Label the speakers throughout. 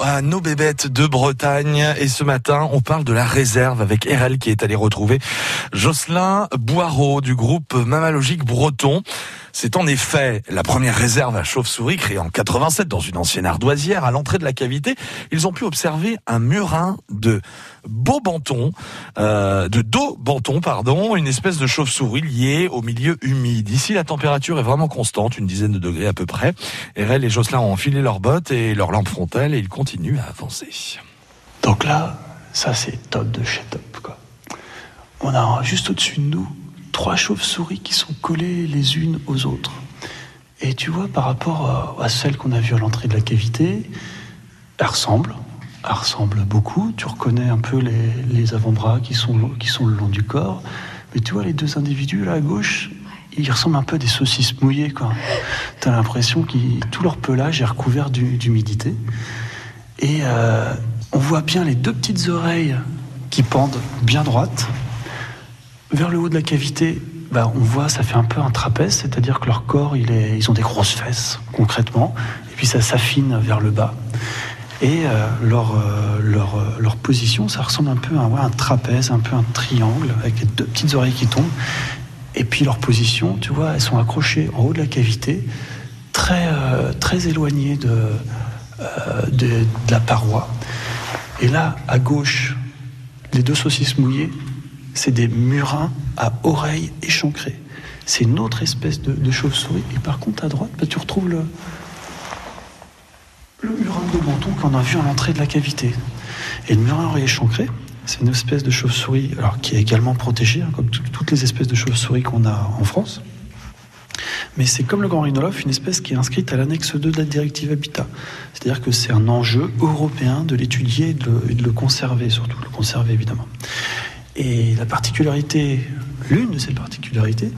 Speaker 1: à nos bébêtes de Bretagne et ce matin, on parle de la réserve avec RL qui est allé retrouver Jocelyn Boireau du groupe Mammalogique Breton. C'est en effet la première réserve à chauve-souris créée en 87 dans une ancienne ardoisière à l'entrée de la cavité. Ils ont pu observer un murin de beau banton, euh, de dos banton, pardon, une espèce de chauve-souris liée au milieu humide. Ici, la température est vraiment constante, une dizaine de degrés à peu près. RL et Jocelyn ont enfilé leurs bottes et leurs lampes frontales et ils continuent à avancer.
Speaker 2: Donc là, ça c'est top de chez top. Quoi. On a juste au-dessus de nous trois chauves-souris qui sont collées les unes aux autres. Et tu vois, par rapport à celles qu'on a vues à l'entrée de la cavité, elles ressemblent. Elles ressemblent beaucoup. Tu reconnais un peu les, avant-bras qui sont, qui sont le long du corps. Mais tu vois, les deux individus là à gauche, ils ressemblent un peu à des saucisses mouillées. Quoi. Tu as l'impression que tout leur pelage est recouvert d'humidité. Et euh, on voit bien les deux petites oreilles qui pendent bien droites vers le haut de la cavité, bah, on voit, ça fait un peu un trapèze, c'est-à-dire que leur corps, ils ont des grosses fesses, concrètement, et puis ça s'affine vers le bas. Et euh, leur, euh, euh, leur, position, ça ressemble un peu à un trapèze, un peu un triangle, avec les deux petites oreilles qui tombent. Et puis leur position, tu vois, elles sont accrochées en haut de la cavité, très, éloignées de la paroi. Et là, à gauche, les deux saucisses mouillées, c'est des murins à oreilles échancrées. C'est une autre espèce de, chauve-souris. Et par contre, à droite, bah, tu retrouves le, le murin de menton qu'on a vu à l'entrée de la cavité. Et le murin à oreilles échancrées, c'est une espèce de chauve-souris alors, qui est également protégée, hein, comme toutes les espèces de chauves-souris qu'on a en France. Mais c'est comme le grand rhinolophe, une espèce qui est inscrite à l'annexe 2 de la directive Habitat. C'est-à-dire que c'est un enjeu européen de l'étudier et de, et de le conserver, surtout de le conserver évidemment. Et la particularité, l'une de ces particularités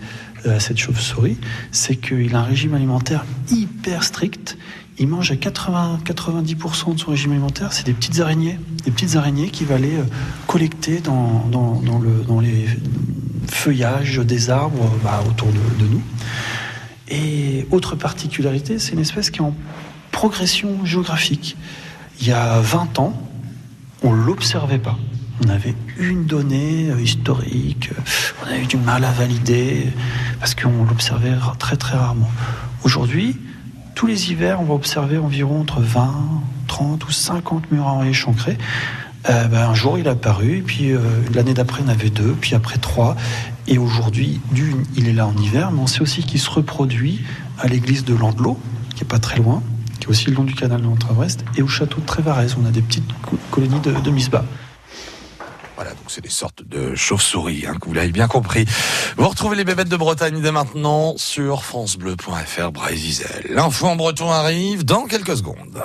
Speaker 2: à cette chauve-souris, c'est qu'il a un régime alimentaire hyper strict. Il mange à 80, 90% de son régime alimentaire, c'est des petites araignées, des petites araignées qu'il va aller collecter dans, dans, dans, le, dans les feuillages des arbres bah, autour de, de nous. Et autre particularité, c'est une espèce qui est en progression géographique. Il y a 20 ans, on ne l'observait pas. On avait une donnée historique, on avait du mal à valider parce qu'on l'observait très très rarement. Aujourd'hui, tous les hivers, on va observer environ entre 20, 30 ou 50 murins échancrés. Euh, ben, un jour, il est apparu, et puis euh, l'année d'après, en avait deux, puis après trois. Et aujourd'hui, d'une, il est là en hiver, mais on sait aussi qu'il se reproduit à l'église de Landelot, qui est pas très loin, qui est aussi le long du canal de l'Entre-Brest, et au château de Trévarez. On a des petites colonies de, de Misbah.
Speaker 1: Voilà, donc c'est des sortes de chauves-souris, hein, que vous l'avez bien compris. Vous retrouvez les bébêtes de Bretagne dès maintenant sur francebleu.fr Brésil. L'info en breton arrive dans quelques secondes.